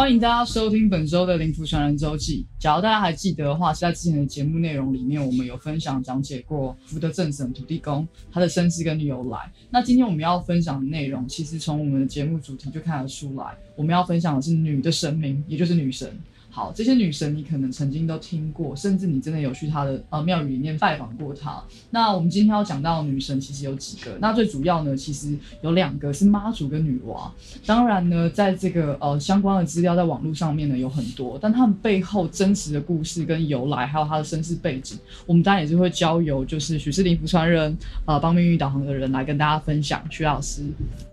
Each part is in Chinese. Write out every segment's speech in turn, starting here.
欢迎大家收听本周的《灵符传人周记》。假如大家还记得的话，是在之前的节目内容里面，我们有分享讲解过福德正神土地公他的身世跟由来。那今天我们要分享的内容，其实从我们的节目主题就看得出来，我们要分享的是女的神明，也就是女神。好，这些女神你可能曾经都听过，甚至你真的有去她的呃庙宇里面拜访过她。那我们今天要讲到的女神其实有几个，那最主要呢，其实有两个是妈祖跟女娲。当然呢，在这个呃相关的资料在网络上面呢有很多，但他们背后真实的故事跟由来，还有她的身世背景，我们当然也是会交由就是许氏灵符传人呃帮命运导航的人来跟大家分享。徐老师。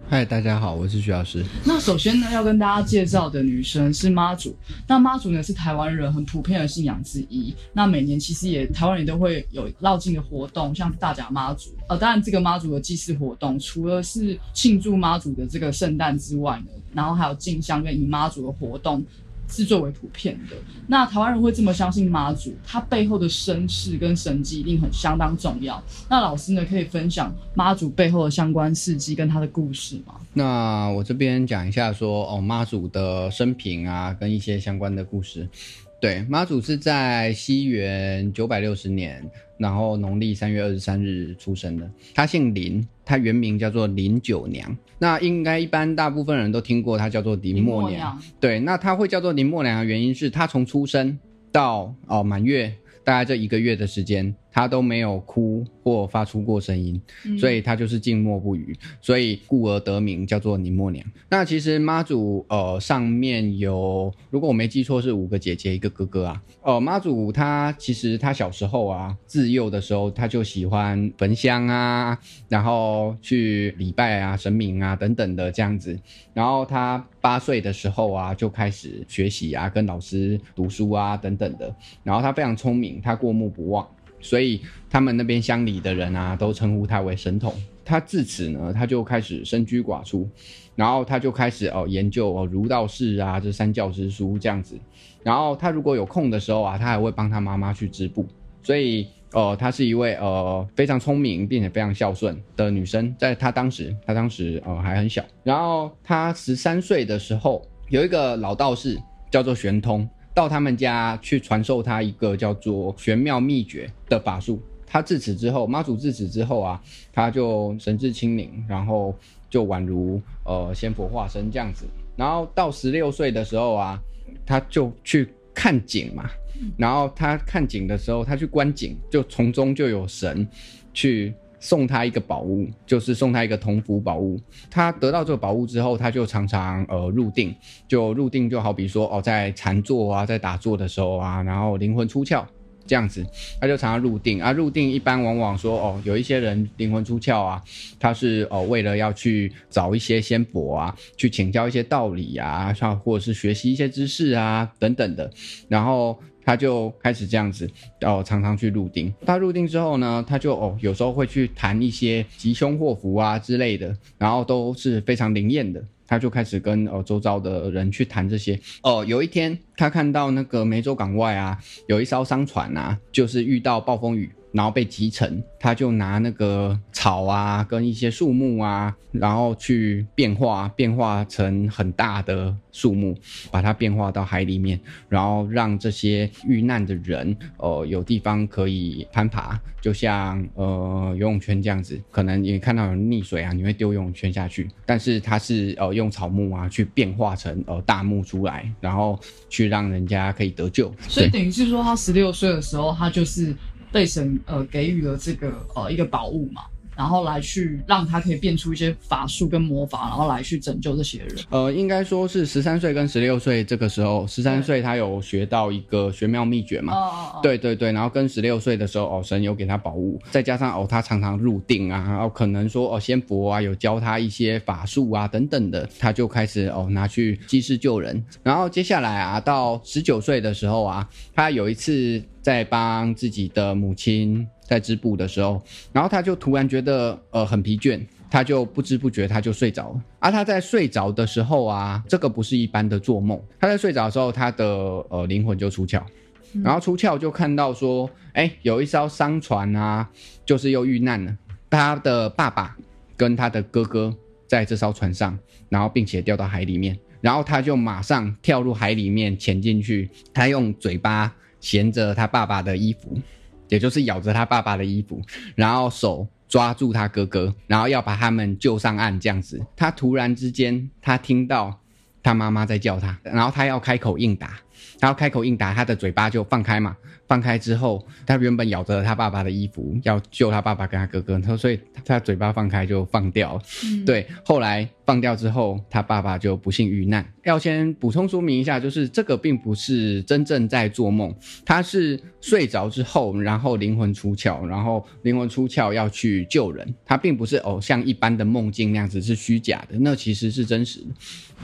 嗨，大家好，我是徐老师。那首先呢，要跟大家介绍的女神是妈祖。那妈祖呢，是台湾人很普遍的信仰之一。那每年其实也台湾人都会有绕境的活动，像大甲妈祖。呃，当然这个妈祖的祭祀活动，除了是庆祝妈祖的这个圣诞之外呢，然后还有进香跟迎妈祖的活动。是最为普遍的。那台湾人会这么相信妈祖，他背后的身世跟神迹一定很相当重要。那老师呢，可以分享妈祖背后的相关事迹跟他的故事吗？那我这边讲一下说哦，妈祖的生平啊，跟一些相关的故事。对，妈祖是在西元九百六十年，然后农历三月二十三日出生的。她姓林，她原名叫做林九娘。那应该一般大部分人都听过她叫做林默娘。对，那她会叫做林默娘的原因是她从出生到哦满月。大概这一个月的时间，他都没有哭或发出过声音，所以他就是静默不语，所以故而得名叫做宁默娘。那其实妈祖呃上面有，如果我没记错是五个姐姐一个哥哥啊。呃妈祖她其实她小时候啊自幼的时候她就喜欢焚香啊，然后去礼拜啊神明啊等等的这样子，然后他。八岁的时候啊，就开始学习啊，跟老师读书啊，等等的。然后他非常聪明，他过目不忘，所以他们那边乡里的人啊，都称呼他为神童。他自此呢，他就开始深居寡出，然后他就开始哦研究哦儒道释啊这三教之书这样子。然后他如果有空的时候啊，他还会帮他妈妈去织布。所以。哦，她是一位呃非常聪明并且非常孝顺的女生，在她当时，她当时呃还很小。然后她十三岁的时候，有一个老道士叫做玄通，到他们家去传授他一个叫做玄妙秘诀的法术。他自此之后，妈祖自此之后啊，他就神志清明，然后就宛如呃仙佛化身这样子。然后到十六岁的时候啊，他就去看景嘛。然后他看景的时候，他去观景，就从中就有神去送他一个宝物，就是送他一个铜符宝物。他得到这个宝物之后，他就常常呃入定，就入定就好比说哦，在禅坐啊，在打坐的时候啊，然后灵魂出窍。这样子，他就常常入定啊。入定一般往往说哦，有一些人灵魂出窍啊，他是哦为了要去找一些仙佛啊，去请教一些道理啊，像或者是学习一些知识啊等等的。然后他就开始这样子哦，常常去入定。他入定之后呢，他就哦有时候会去谈一些吉凶祸福啊之类的，然后都是非常灵验的。他就开始跟哦周遭的人去谈这些哦。有一天，他看到那个梅州港外啊，有一艘商船啊，就是遇到暴风雨。然后被击沉，他就拿那个草啊，跟一些树木啊，然后去变化，变化成很大的树木，把它变化到海里面，然后让这些遇难的人，呃，有地方可以攀爬，就像呃游泳圈这样子。可能你看到有溺水啊，你会丢游泳圈下去，但是它是呃用草木啊去变化成呃大木出来，然后去让人家可以得救。所以等于是说，他十六岁的时候，他就是。被神呃给予了这个呃一个宝物嘛。然后来去让他可以变出一些法术跟魔法，然后来去拯救这些人。呃，应该说是十三岁跟十六岁这个时候，十三岁他有学到一个玄妙秘诀嘛？哦哦哦。对对对，然后跟十六岁的时候，哦，神有给他宝物，再加上哦，他常常入定啊，然后可能说哦，仙佛啊有教他一些法术啊等等的，他就开始哦拿去济世救人。然后接下来啊，到十九岁的时候啊，他有一次在帮自己的母亲。在织布的时候，然后他就突然觉得呃很疲倦，他就不知不觉他就睡着了。而他在睡着的时候啊，这个不是一般的做梦，他在睡着的时候，他的呃灵魂就出窍，然后出窍就看到说，哎，有一艘商船啊，就是又遇难了，他的爸爸跟他的哥哥在这艘船上，然后并且掉到海里面。然后他就马上跳入海里面潜进去，他用嘴巴衔着他爸爸的衣服，也就是咬着他爸爸的衣服，然后手抓住他哥哥，然后要把他们救上岸。这样子，他突然之间他听到他妈妈在叫他，然后他要开口应答，他要开口应答，他的嘴巴就放开嘛。放开之后，他原本咬着他爸爸的衣服，要救他爸爸跟他哥哥，他所以他嘴巴放开就放掉了。对，后来放掉之后，他爸爸就不幸遇难。要先补充说明一下，就是这个并不是真正在做梦，他是睡着之后，然后灵魂出窍，然后灵魂出窍要去救人，他并不是哦像一般的梦境那样子是虚假的，那其实是真实的。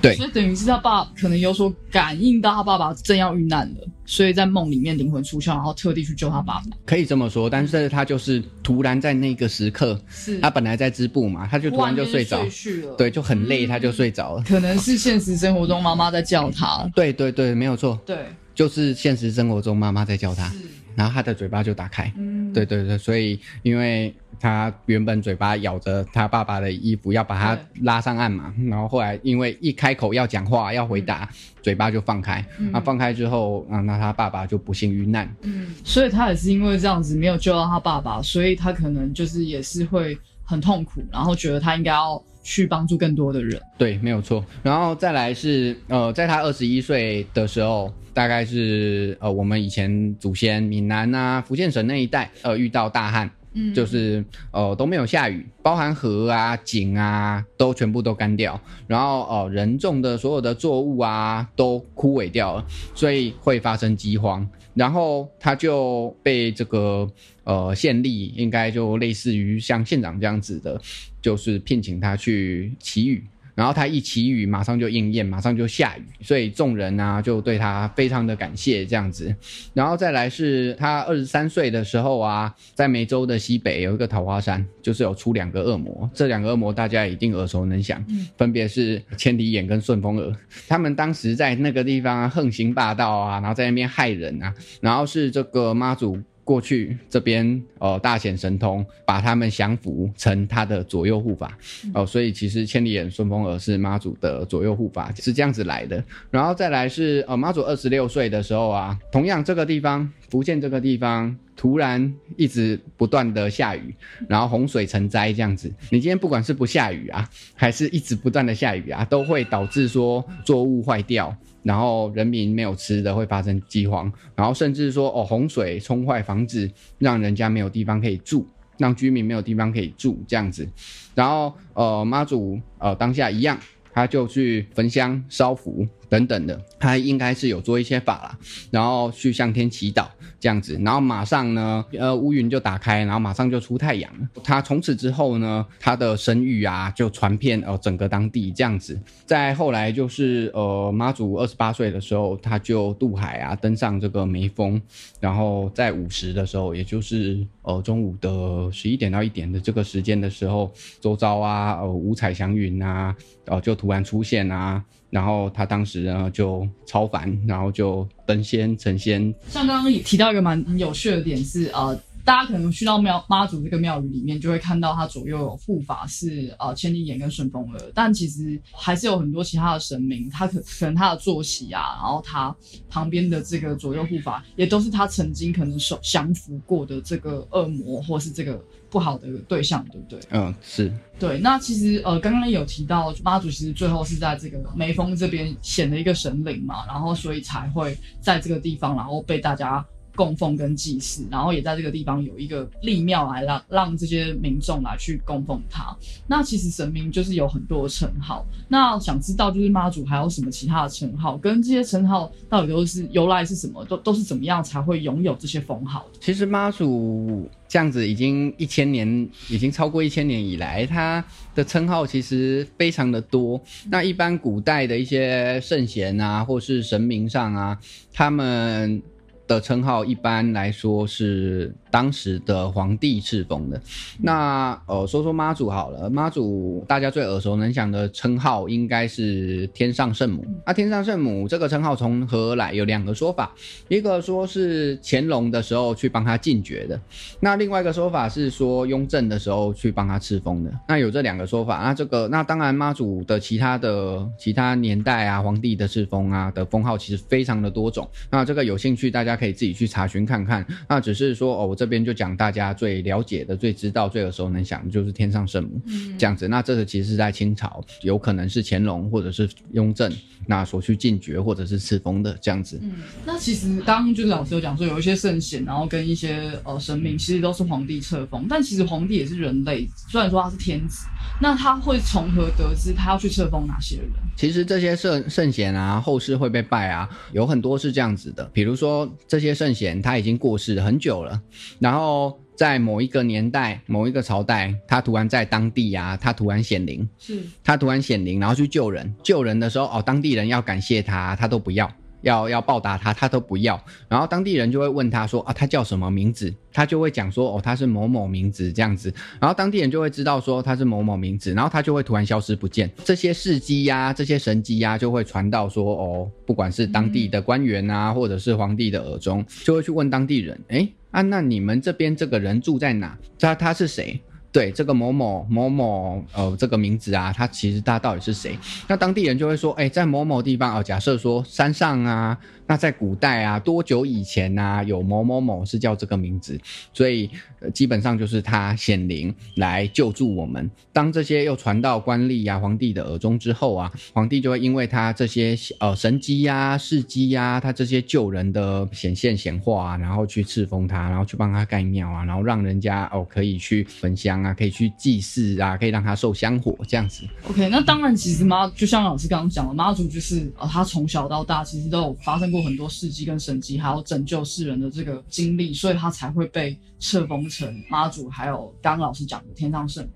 对，所以等于是他爸可能有所感应到他爸爸正要遇难了，所以在梦里面灵魂出窍。然后特地去救他爸爸，可以这么说，但是他就是突然在那个时刻，是他本来在织布嘛，他就突然就睡着了，对，就很累，他就睡着了。可能是现实生活中妈妈在叫他，对对对，没有错，对，就是现实生活中妈妈在叫他，然后他的嘴巴就打开，嗯，对对对，所以因为。他原本嘴巴咬着他爸爸的衣服，要把他拉上岸嘛。然后后来因为一开口要讲话要回答，嘴巴就放开。那放开之后啊，那他爸爸就不幸遇难。嗯，所以他也是因为这样子没有救到他爸爸，所以他可能就是也是会很痛苦，然后觉得他应该要去帮助更多的人。对，没有错。然后再来是呃，在他二十一岁的时候，大概是呃我们以前祖先闽南啊、福建省那一带呃遇到大旱。嗯，就是呃都没有下雨，包含河啊、井啊都全部都干掉，然后呃人种的所有的作物啊都枯萎掉了，所以会发生饥荒。然后他就被这个呃县吏，应该就类似于像县长这样子的，就是聘请他去祈雨。然后他一祈雨，马上就应验，马上就下雨，所以众人呢就对他非常的感谢这样子。然后再来是他二十三岁的时候啊，在梅州的西北有一个桃花山，就是有出两个恶魔，这两个恶魔大家一定耳熟能详，分别是千里眼跟顺风耳。他们当时在那个地方横行霸道啊，然后在那边害人啊，然后是这个妈祖。过去这边呃大显神通，把他们降服成他的左右护法哦，所以其实千里眼顺风耳是妈祖的左右护法，是这样子来的。然后再来是呃妈祖二十六岁的时候啊，同样这个地方福建这个地方突然一直不断的下雨，然后洪水成灾这样子。你今天不管是不下雨啊，还是一直不断的下雨啊，都会导致说作物坏掉。然后人民没有吃的会发生饥荒，然后甚至说哦洪水冲坏房子，让人家没有地方可以住，让居民没有地方可以住这样子，然后呃妈祖呃当下一样，他就去焚香烧符。等等的，他应该是有做一些法啦，然后去向天祈祷这样子，然后马上呢，呃，乌云就打开，然后马上就出太阳。他从此之后呢，他的声誉啊就传遍呃整个当地这样子。再后来就是呃妈祖二十八岁的时候，他就渡海啊，登上这个眉峰，然后在午时的时候，也就是呃中午的十一点到一点的这个时间的时候，周遭啊呃五彩祥云啊，呃就突然出现啊。然后他当时然后就超凡，然后就登仙成仙。像刚刚也提到一个蛮有趣的点是，呃，大家可能去到庙妈祖这个庙宇里面，就会看到他左右有护法是呃千里眼跟顺风耳，但其实还是有很多其他的神明，他可可能他的坐席啊，然后他旁边的这个左右护法，也都是他曾经可能手降服过的这个恶魔或是这个。不好的对象，对不对？嗯，是对。那其实呃，刚刚有提到妈祖，其实最后是在这个眉峰这边显了一个神灵嘛，然后所以才会在这个地方，然后被大家。供奉跟祭祀，然后也在这个地方有一个立庙来让让这些民众来去供奉他。那其实神明就是有很多称号。那想知道就是妈祖还有什么其他的称号，跟这些称号到底都是由来是什么，都都是怎么样才会拥有这些封号？其实妈祖这样子已经一千年，已经超过一千年以来，他的称号其实非常的多。那一般古代的一些圣贤啊，或是神明上啊，他们。的称号一般来说是当时的皇帝赐封的。那呃，说说妈祖好了，妈祖大家最耳熟能详的称号应该是天上圣母。那天上圣母这个称号从何而来？有两个说法，一个说是乾隆的时候去帮他进爵的，那另外一个说法是说雍正的时候去帮他赐封的。那有这两个说法。那这个那当然妈祖的其他的其他年代啊，皇帝的赐封啊的封号其实非常的多种。那这个有兴趣大家可以自己去查询看看。那只是说哦，我这边就讲大家最了解的、最知道、最耳熟能详的就是天上圣母，这样子。那这个其实是在清朝，有可能是乾隆或者是雍正那所去进爵或者是赐封的这样子。嗯，那其实刚刚就是老师有讲说，有一些圣贤，然后跟一些呃神明，其实都是皇帝册封。但其实皇帝也是人类，虽然说他是天子，那他会从何得知他要去册封哪些人？其实这些圣圣贤啊，后世会被拜啊，有很多是这样子的。比如说这些圣贤他已经过世很久了，然后在某一个年代、某一个朝代，他突然在当地啊，他突然显灵，是他突然显灵，然后去救人。救人的时候，哦，当地人要感谢他，他都不要。要要报答他，他都不要。然后当地人就会问他说啊，他叫什么名字？他就会讲说哦，他是某某名字这样子。然后当地人就会知道说他是某某名字，然后他就会突然消失不见。这些事迹呀，这些神迹呀，就会传到说哦，不管是当地的官员啊，或者是皇帝的耳中，就会去问当地人，哎啊，那你们这边这个人住在哪？他他是谁？对这个某某某某，呃，这个名字啊，他其实他到底是谁？那当地人就会说，哎，在某某地方啊，假设说山上啊。那在古代啊，多久以前呢？有某某某是叫这个名字，所以基本上就是他显灵来救助我们。当这些又传到官吏呀、皇帝的耳中之后啊，皇帝就会因为他这些呃神机呀、事迹呀，他这些救人的显现显化啊，然后去赐封他，然后去帮他盖庙啊，然后让人家哦可以去焚香啊，可以去祭祀啊，可以让他受香火这样子。OK，那当然，其实妈就像老师刚刚讲的，妈祖就是呃，他从小到大其实都有发生。过很多事迹跟神迹，还有拯救世人的这个经历，所以他才会被册封成妈祖，还有刚刚老师讲的天上圣母。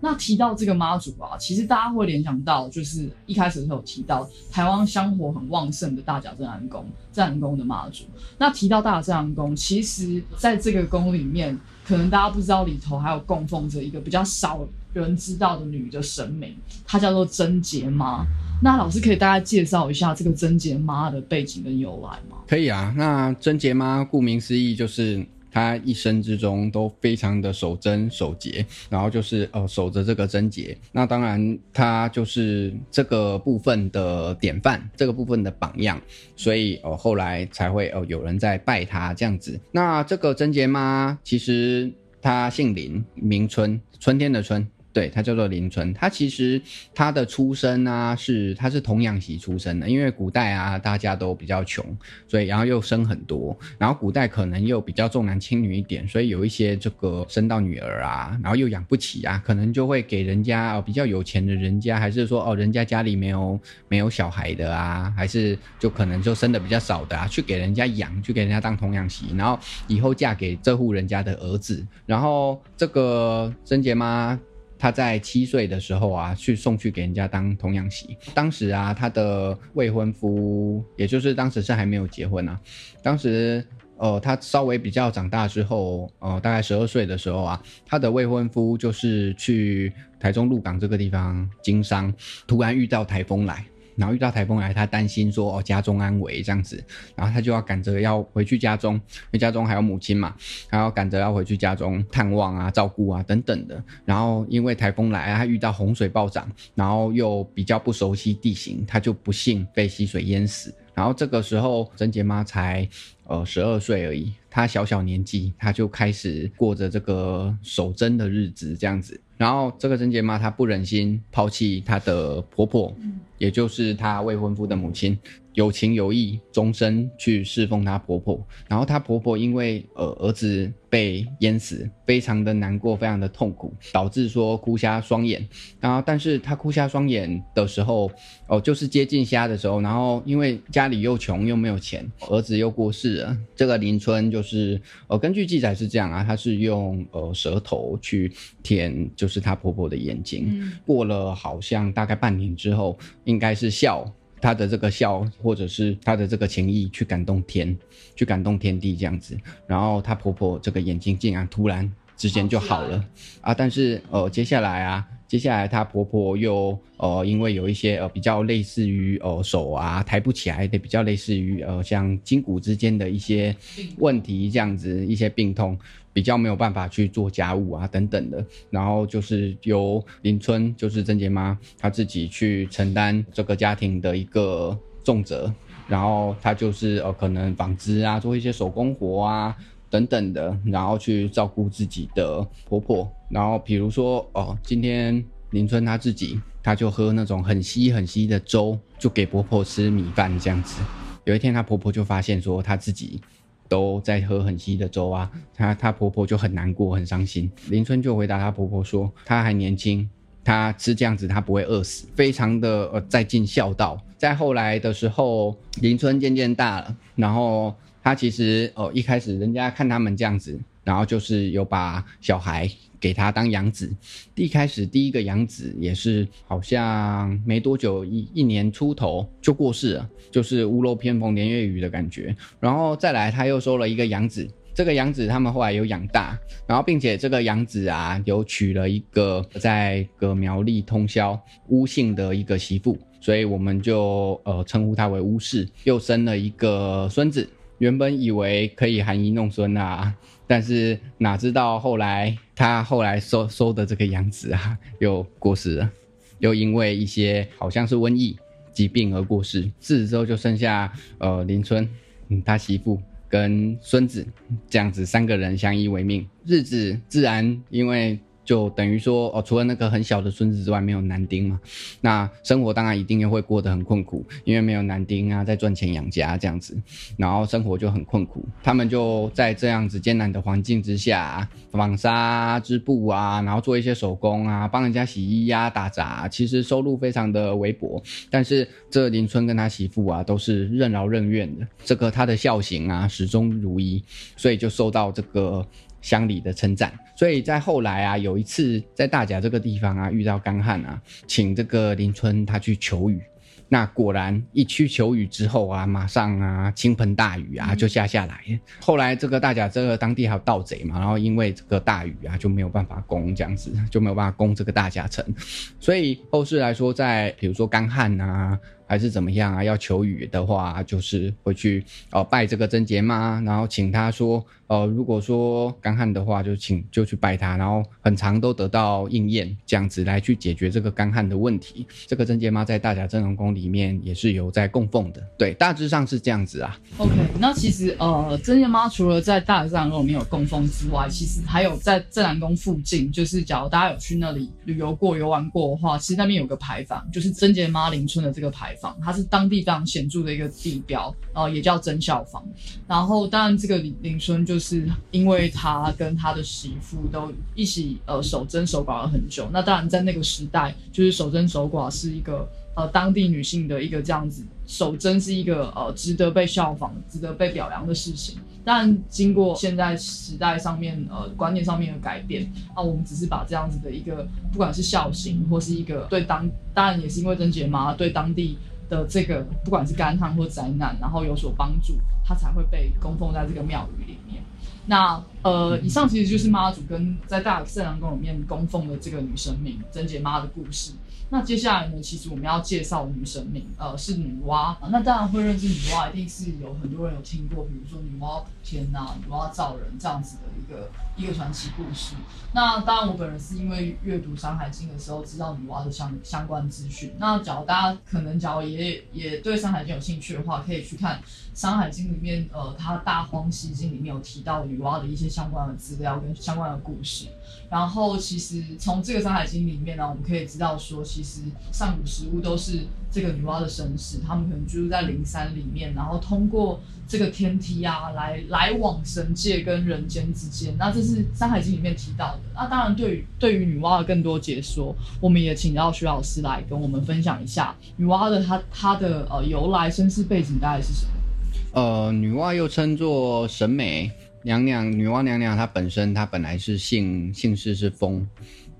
那提到这个妈祖啊，其实大家会联想到，就是一开始的时候提到台湾香火很旺盛的大甲镇安宫，镇安宫的妈祖。那提到大甲镇安宫，其实在这个宫里面，可能大家不知道里头还有供奉着一个比较少人知道的女的神明，她叫做贞洁妈。那老师可以大家介绍一下这个贞洁妈的背景跟由来吗？可以啊，那贞洁妈顾名思义就是他一生之中都非常的守贞守节，然后就是呃守着这个贞节。那当然他就是这个部分的典范，这个部分的榜样，所以哦后来才会哦有人在拜他这样子。那这个贞节妈其实她姓林，名春，春天的春。对，他叫做林春。他其实他的出身啊，是他是童养媳出身的。因为古代啊，大家都比较穷，所以然后又生很多，然后古代可能又比较重男轻女一点，所以有一些这个生到女儿啊，然后又养不起啊，可能就会给人家哦比较有钱的人家，还是说哦人家家里没有没有小孩的啊，还是就可能就生的比较少的啊，去给人家养，去给人家当童养媳，然后以后嫁给这户人家的儿子。然后这个贞洁妈。她在七岁的时候啊，去送去给人家当童养媳。当时啊，她的未婚夫，也就是当时是还没有结婚啊。当时，呃，她稍微比较长大之后，呃，大概十二岁的时候啊，她的未婚夫就是去台中鹿港这个地方经商，突然遇到台风来。然后遇到台风来，他担心说哦家中安危这样子，然后他就要赶着要回去家中，因为家中还有母亲嘛，还要赶着要回去家中探望啊、照顾啊等等的。然后因为台风来，他遇到洪水暴涨，然后又比较不熟悉地形，他就不幸被溪水淹死。然后这个时候，贞洁妈才呃十二岁而已，她小小年纪，她就开始过着这个守贞的日子这样子。然后这个贞洁妈她不忍心抛弃她的婆婆，也就是她未婚夫的母亲。有情有义，终身去侍奉她婆婆。然后她婆婆因为呃儿子被淹死，非常的难过，非常的痛苦，导致说哭瞎双眼。然后，但是她哭瞎双眼的时候，哦，就是接近瞎的时候。然后因为家里又穷又没有钱，儿子又过世了。这个林春就是呃根据记载是这样啊，她是用呃舌头去舔，就是她婆婆的眼睛。过了好像大概半年之后，应该是笑。他的这个笑，或者是他的这个情意去感动天，去感动天地这样子。然后她婆婆这个眼睛竟然突然之间就好了啊！但是呃，接下来啊。接下来，她婆婆又呃，因为有一些呃比较类似于呃手啊抬不起来的，比较类似于呃像筋骨之间的一些问题这样子，一些病痛，比较没有办法去做家务啊等等的。然后就是由林春，就是曾杰妈她自己去承担这个家庭的一个重责，然后她就是呃可能纺织啊，做一些手工活啊。等等的，然后去照顾自己的婆婆，然后比如说哦，今天林春她自己，她就喝那种很稀很稀的粥，就给婆婆吃米饭这样子。有一天，她婆婆就发现说，她自己都在喝很稀的粥啊，她她婆婆就很难过很伤心。林春就回答她婆婆说，她还年轻，她吃这样子她不会饿死，非常的呃在尽孝道。在后来的时候，林春渐渐大了，然后。他其实哦，一开始人家看他们这样子，然后就是有把小孩给他当养子。一开始第一个养子也是好像没多久，一一年出头就过世了，就是屋漏偏逢连夜雨的感觉。然后再来他又收了一个养子，这个养子他们后来有养大，然后并且这个养子啊有娶了一个在个苗栗通宵巫姓的一个媳妇，所以我们就呃称呼他为巫氏，又生了一个孙子。原本以为可以含饴弄孙啊，但是哪知道后来他后来收收的这个养子啊，又过世了，又因为一些好像是瘟疫疾病而过世。自此之后就剩下呃林春，嗯他媳妇跟孙子这样子三个人相依为命，日子自然因为。就等于说哦，除了那个很小的孙子之外，没有男丁嘛，那生活当然一定又会过得很困苦，因为没有男丁啊，在赚钱养家这样子，然后生活就很困苦。他们就在这样子艰难的环境之下，纺纱织布啊，然后做一些手工啊，帮人家洗衣呀、打杂，其实收入非常的微薄。但是这林春跟他媳妇啊，都是任劳任怨的，这个他的孝行啊，始终如一，所以就受到这个。乡里的称赞，所以在后来啊，有一次在大甲这个地方啊，遇到干旱啊，请这个林春他去求雨，那果然一去求雨之后啊，马上啊倾盆大雨啊就下下来。后来这个大甲这个当地还有盗贼嘛，然后因为这个大雨啊就没有办法攻这样子，就没有办法攻这个大甲城，所以后世来说，在比如说干旱啊。还是怎么样啊？要求雨的话，就是会去哦拜这个贞节妈，然后请他说，呃，如果说干旱的话，就请就去拜他，然后很长都得到应验，这样子来去解决这个干旱的问题。这个贞节妈在大甲镇龙宫里面也是有在供奉的，对，大致上是这样子啊。OK，那其实呃，贞节妈除了在大甲镇龙宫里面有供奉之外，其实还有在镇南宫附近，就是假如大家有去那里旅游过、游玩过的话，其实那边有个牌坊，就是贞节妈临村的这个牌坊。它是当地非常显著的一个地标，然后也叫真孝坊。然后当然这个林林春就是因为他跟他的媳妇都一起呃守贞守寡了很久。那当然在那个时代，就是守贞守寡是一个呃当地女性的一个这样子守贞是一个呃值得被效仿、值得被表扬的事情。但经过现在时代上面呃观念上面的改变，那我们只是把这样子的一个不管是孝行或是一个对当当然也是因为贞节妈对当地。的这个不管是干旱或灾难，然后有所帮助，他才会被供奉在这个庙宇里面。那呃，以上其实就是妈祖跟在大圣良宫里面供奉的这个女神明贞洁妈的故事。那接下来呢，其实我们要介绍女神明，呃，是女娲。那当然会认识女娲，一定是有很多人有听过，比如说女娲补天呐，女娲造人这样子的一个一个传奇故事。那当然，我本人是因为阅读《山海经》的时候知道女娲的相相关资讯。那假如大家可能假如也也对《山海经》有兴趣的话，可以去看《山海经》里面，呃，它《大荒西经》里面有提到女娲的一些相关的资料跟相关的故事。然后，其实从这个《山海经》里面呢，我们可以知道说，其实上古食物都是这个女娲的身世，他们可能居住在灵山里面，然后通过这个天梯啊，来来往神界跟人间之间。那这是《山海经》里面提到的。那当然，对于对于女娲的更多解说，我们也请到徐老师来跟我们分享一下女娲的她她的呃由来、身世背景大概是什么？呃，女娲又称作神美。娘娘，女娲娘娘她本身她本来是姓姓氏是风，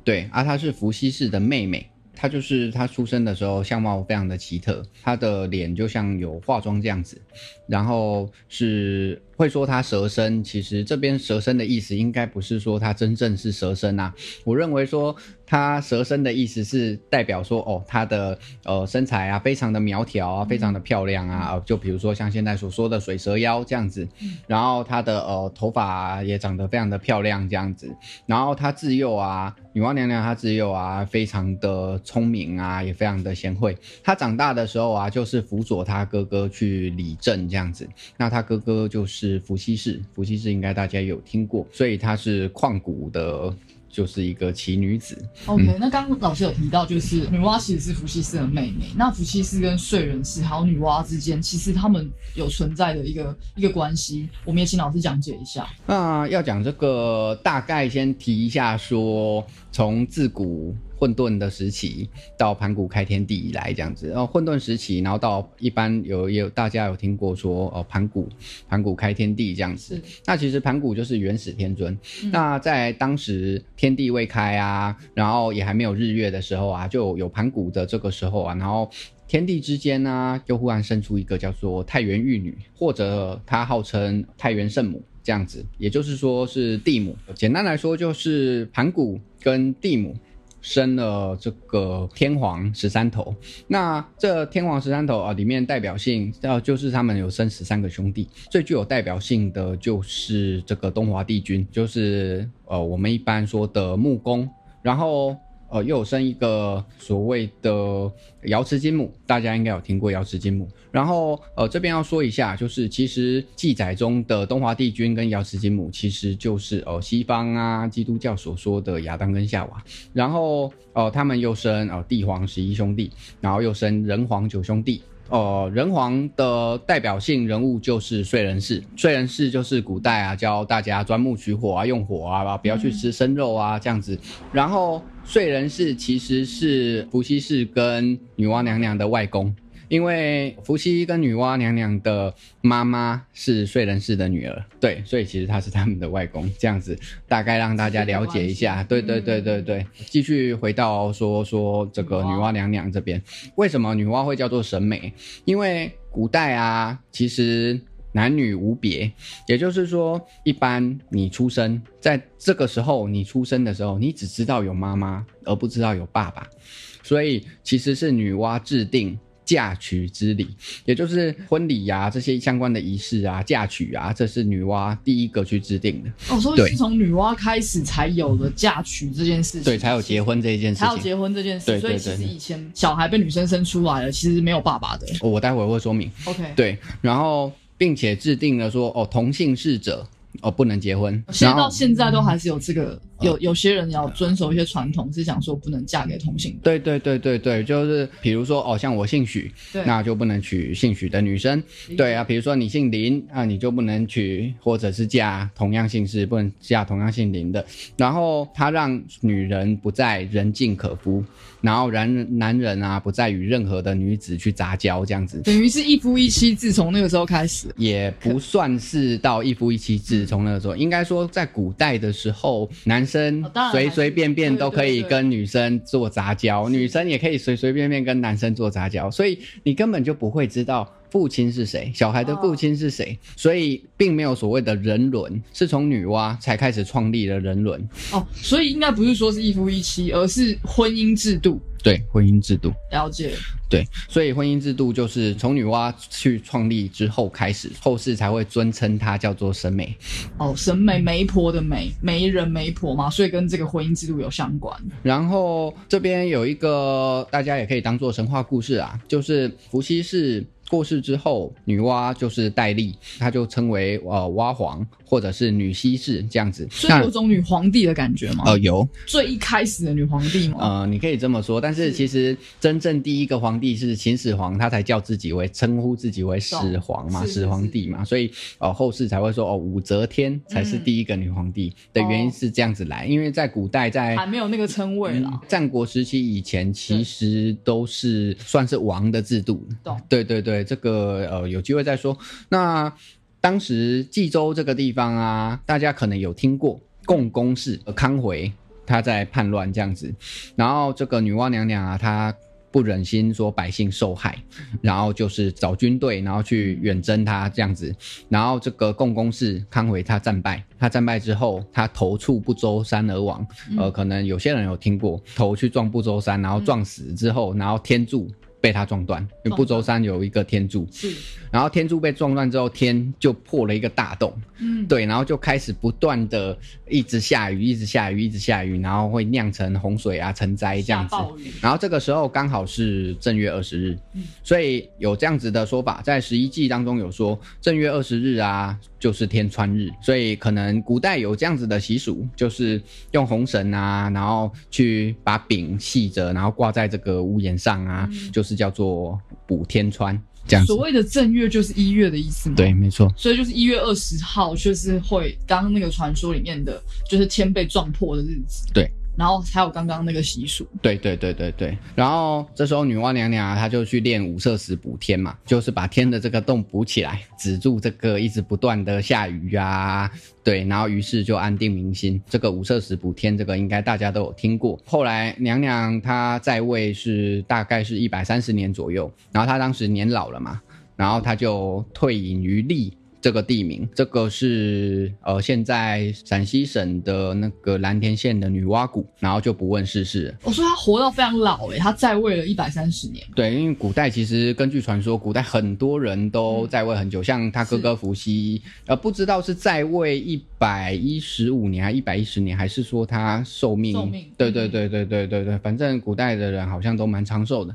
对，而她是伏羲氏的妹妹，她就是她出生的时候相貌非常的奇特，她的脸就像有化妆这样子，然后是会说他蛇身，其实这边蛇身的意思应该不是说他真正是蛇身啊，我认为说他蛇身的意思是代表说哦他的呃身材啊非常的苗条啊，非常的漂亮啊，就比如说像现在所说的水蛇腰这样子，然后他的呃头发也长得非常的漂亮这样子，然后他自幼啊。女娲娘娘她自幼啊，非常的聪明啊，也非常的贤惠。她长大的时候啊，就是辅佐她哥哥去理政这样子。那她哥哥就是伏羲氏，伏羲氏应该大家有听过，所以她是旷古的。就是一个奇女子。OK，那刚刚老师有提到，就是女娲其实是伏羲氏的妹妹。那伏羲氏跟燧人氏还有女娲之间，其实他们有存在的一个一个关系。我们也请老师讲解一下。那要讲这个，大概先提一下，说从自古。混沌的时期到盘古开天地以来这样子，然后混沌时期，然后到一般有有大家有听过说哦盘古盘古开天地这样子，那其实盘古就是元始天尊。那在当时天地未开啊，然后也还没有日月的时候啊，就有盘古的这个时候啊，然后天地之间呢，就忽然生出一个叫做太元玉女，或者她号称太元圣母这样子，也就是说是地母。简单来说就是盘古跟地母。生了这个天皇十三头，那这天皇十三头啊，里面代表性呃就是他们有生十三个兄弟，最具有代表性的就是这个东华帝君，就是呃我们一般说的木工，然后。呃，又有生一个所谓的瑶池金母，大家应该有听过瑶池金母。然后，呃，这边要说一下，就是其实记载中的东华帝君跟瑶池金母，其实就是呃西方啊基督教所说的亚当跟夏娃。然后，呃，他们又生呃帝皇十一兄弟，然后又生人皇九兄弟。哦，人皇的代表性人物就是燧人氏，燧人氏就是古代啊教大家钻木取火啊，用火啊，不要去吃生肉啊这样子。然后燧人氏其实是伏羲氏跟女娲娘娘的外公。因为伏羲跟女娲娘娘的妈妈是燧人氏的女儿，对，所以其实他是他们的外公。这样子大概让大家了解一下。对对对对对，继续回到说说这个女娲娘娘这边，为什么女娲会叫做神美？因为古代啊，其实男女无别，也就是说，一般你出生在这个时候，你出生的时候，你只知道有妈妈，而不知道有爸爸，所以其实是女娲制定。嫁娶之礼，也就是婚礼呀，这些相关的仪式啊，嫁娶啊，这是女娲第一个去制定的。哦，所以是从女娲开始才有了嫁娶这件事情，对，才有结婚这一件事情，才有结婚这件事。所以其实以前小孩被女生生出来了，其实没有爸爸的。我待会会说明。OK，对，然后并且制定了说，哦，同姓氏者。哦，不能结婚。现在到现在都还是有这个，有有些人要遵守一些传统，是想说不能嫁给同性。对对对对对，就是比如说哦，像我姓许，那就不能娶姓许的女生。对啊，比如说你姓林啊，你就不能娶或者是嫁同样姓氏，不能嫁同样姓林的。然后他让女人不再人尽可夫。然后男男人啊，不再与任何的女子去杂交，这样子，等于是一夫一妻制，从那个时候开始，也不算是到一夫一妻制，从那个时候，应该说在古代的时候，男生随随便便都可以跟女生做杂交，女生也可以随随便便跟男生做杂交，所以你根本就不会知道。父亲是谁？小孩的父亲是谁？所以并没有所谓的人伦，是从女娲才开始创立了人伦。哦，所以应该不是说是一夫一妻，而是婚姻制度。对，婚姻制度。了解。对，所以婚姻制度就是从女娲去创立之后开始，后世才会尊称她叫做神美。哦，神美媒婆的媒，媒人媒婆嘛，所以跟这个婚姻制度有相关。然后这边有一个大家也可以当做神话故事啊，就是伏羲氏。过世之后，女娲就是戴笠，她就称为呃娲皇或者是女西氏这样子，所以有种女皇帝的感觉吗？呃，有。最一开始的女皇帝吗？呃，你可以这么说，但是其实真正第一个皇帝是秦始皇，他才叫自己为称呼自己为始皇嘛，始皇帝嘛，所以呃后世才会说哦武则天才是第一个女皇帝的原因是这样子来，因为在古代在还没有那个称谓了，战国时期以前其实都是算是王的制度，对？对对对。这个呃，有机会再说。那当时冀州这个地方啊，大家可能有听过共工氏康回。他在叛乱这样子，然后这个女娲娘娘啊，她。不忍心说百姓受害，然后就是找军队，然后去远征他这样子。然后这个共工氏康回他战败，他战败之后，他头触不周山而亡。呃，可能有些人有听过，头去撞不周山，然后撞死之后，然后天柱被他撞断，因为不周山有一个天柱。是。然后天柱被撞断之后，天就破了一个大洞。嗯，对，然后就开始不断的一直下雨，一直下雨，一直下雨，然后会酿成洪水啊、成灾这样子。然后这个时候刚好是正月二十日，所以有这样子的说法，在十一季当中有说正月二十日啊就是天穿日，所以可能古代有这样子的习俗，就是用红绳啊，然后去把饼系着，然后挂在这个屋檐上啊，就是叫做补天穿。所谓的正月就是一月的意思吗？对，没错。所以就是一月二十号，就是会刚刚那个传说里面的，就是天被撞破的日子。对。然后还有刚刚那个习俗，对对对对对。然后这时候女娲娘娘，她就去练五色石补天嘛，就是把天的这个洞补起来，止住这个一直不断的下雨啊。对，然后于是就安定民心。这个五色石补天，这个应该大家都有听过。后来娘娘她在位是大概是一百三十年左右，然后她当时年老了嘛，然后她就退隐于历。这个地名，这个是呃，现在陕西省的那个蓝田县的女娲谷，然后就不问世事。我说他活到非常老诶，他在位了一百三十年。对，因为古代其实根据传说，古代很多人都在位很久，像他哥哥伏羲，呃，不知道是在位一百一十五年还一百一十年，还是说他寿命？寿命。对对对对对对对，反正古代的人好像都蛮长寿的。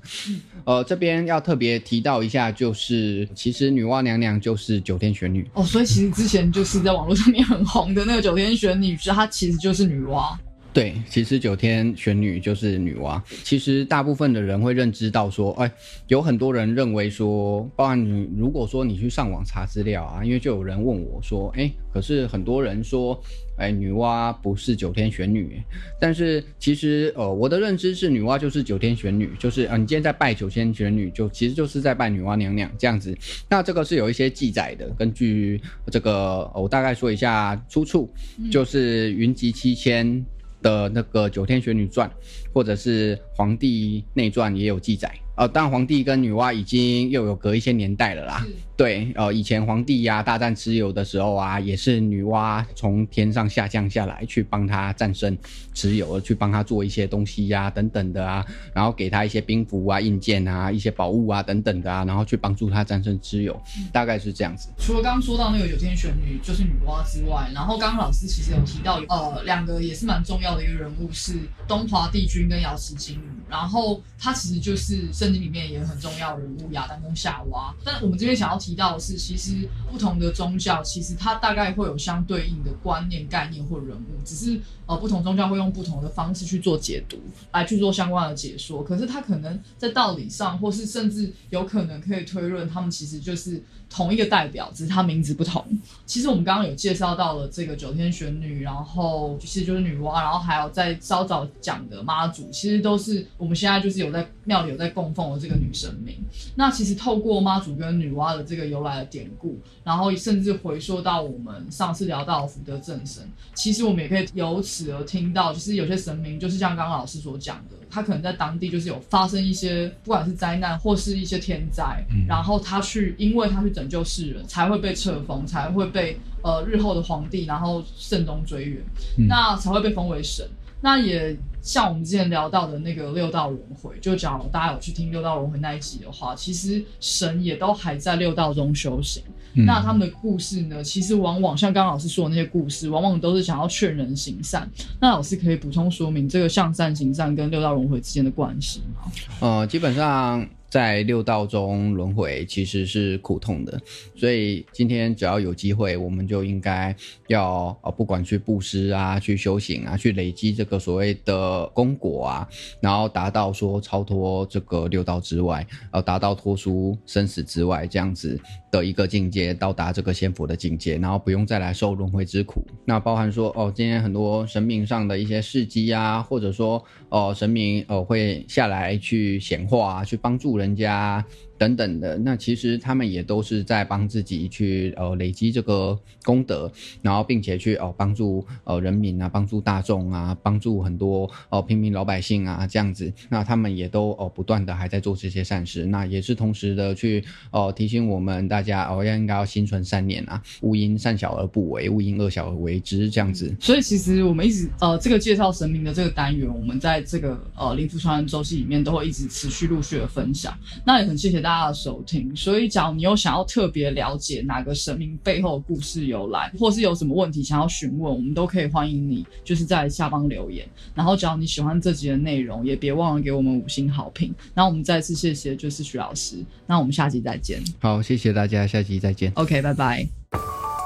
呃，这边要特别提到一下，就是其实女娲娘娘就是九天玄女哦，所以其实之前就是在网络上面很红的那个九天玄女，她其实就是女娲。对，其实九天玄女就是女娲。其实大部分的人会认知到说，哎，有很多人认为说，包含你，如果说你去上网查资料啊，因为就有人问我说，哎，可是很多人说，哎，女娲不是九天玄女。但是其实，呃，我的认知是女娲就是九天玄女，就是呃，你今天在拜九天玄女，就其实就是在拜女娲娘娘这样子。那这个是有一些记载的，根据这个，我大概说一下出处，就是云集七千。的那个《九天玄女传》，或者是《黄帝内传》也有记载。呃，但皇帝跟女娲已经又有隔一些年代了啦。对，呃，以前皇帝呀大战蚩尤的时候啊，也是女娲从天上下降下来去帮他战胜蚩尤，去帮他做一些东西呀等等的啊，然后给他一些兵符啊、印件啊、一些宝物啊等等的啊，然后去帮助他战胜蚩尤，大概是这样子。除了刚刚说到那个九天玄女就是女娲之外，然后刚刚老师其实有提到，呃，两个也是蛮重要的一个人物是东华帝君跟瑶池金女，然后他其实就是。圣经里面也很重要人物亚当跟夏娃，但我们这边想要提到的是，其实不同的宗教其实它大概会有相对应的观念、概念或人物，只是呃不同宗教会用不同的方式去做解读，来去做相关的解说。可是它可能在道理上，或是甚至有可能可以推论，他们其实就是。同一个代表，只是他名字不同。其实我们刚刚有介绍到了这个九天玄女，然后其实就是女娲，然后还有在稍早讲的妈祖，其实都是我们现在就是有在庙里有在供奉的这个女神明。那其实透过妈祖跟女娲的这个由来的典故，然后甚至回溯到我们上次聊到福德正神，其实我们也可以由此而听到，就是有些神明就是像刚刚老师所讲的，他可能在当地就是有发生一些不管是灾难或是一些天灾，然后他去，因为他去。拯救世人才会被册封，才会被呃日后的皇帝然后慎终追远，那才会被封为神。那也像我们之前聊到的那个六道轮回，就假如大家有去听六道轮回那一集的话，其实神也都还在六道中修行。那他们的故事呢，其实往往像刚刚老师说的那些故事，往往都是想要劝人行善。那老师可以补充说明这个向善行善跟六道轮回之间的关系吗？呃，基本上。在六道中轮回其实是苦痛的，所以今天只要有机会，我们就应该要啊，不管去布施啊，去修行啊，去累积这个所谓的功果啊，然后达到说超脱这个六道之外，呃，达到脱出生死之外这样子的一个境界，到达这个仙佛的境界，然后不用再来受轮回之苦。那包含说哦，今天很多神明上的一些事迹啊，或者说哦，神明哦会下来去显化，去帮助。人家等等的，那其实他们也都是在帮自己去呃累积这个功德，然后并且去哦帮助呃人民啊，帮助大众啊，帮助很多哦平民老百姓啊这样子，那他们也都哦不断的还在做这些善事，那也是同时的去哦提醒我们大家哦要应该要心存善念啊，勿因善小而不为，勿因恶小而为之这样子。所以其实我们一直呃这个介绍神明的这个单元，我们在这个呃灵符传人周期里面都会一直持续陆续的分享，那也很谢谢大家的收听。所以，假如你有想要特别了解哪个神明背后的故事由来，或是有什么问题想要询问，我们都可以欢迎你，就是在下方留言。然后，只要你喜欢这集的内容，也别忘了给我们五星好评。那我们再次谢谢，就是徐老师。那我们下集再见。好，谢谢大家，下集再见。OK，拜拜。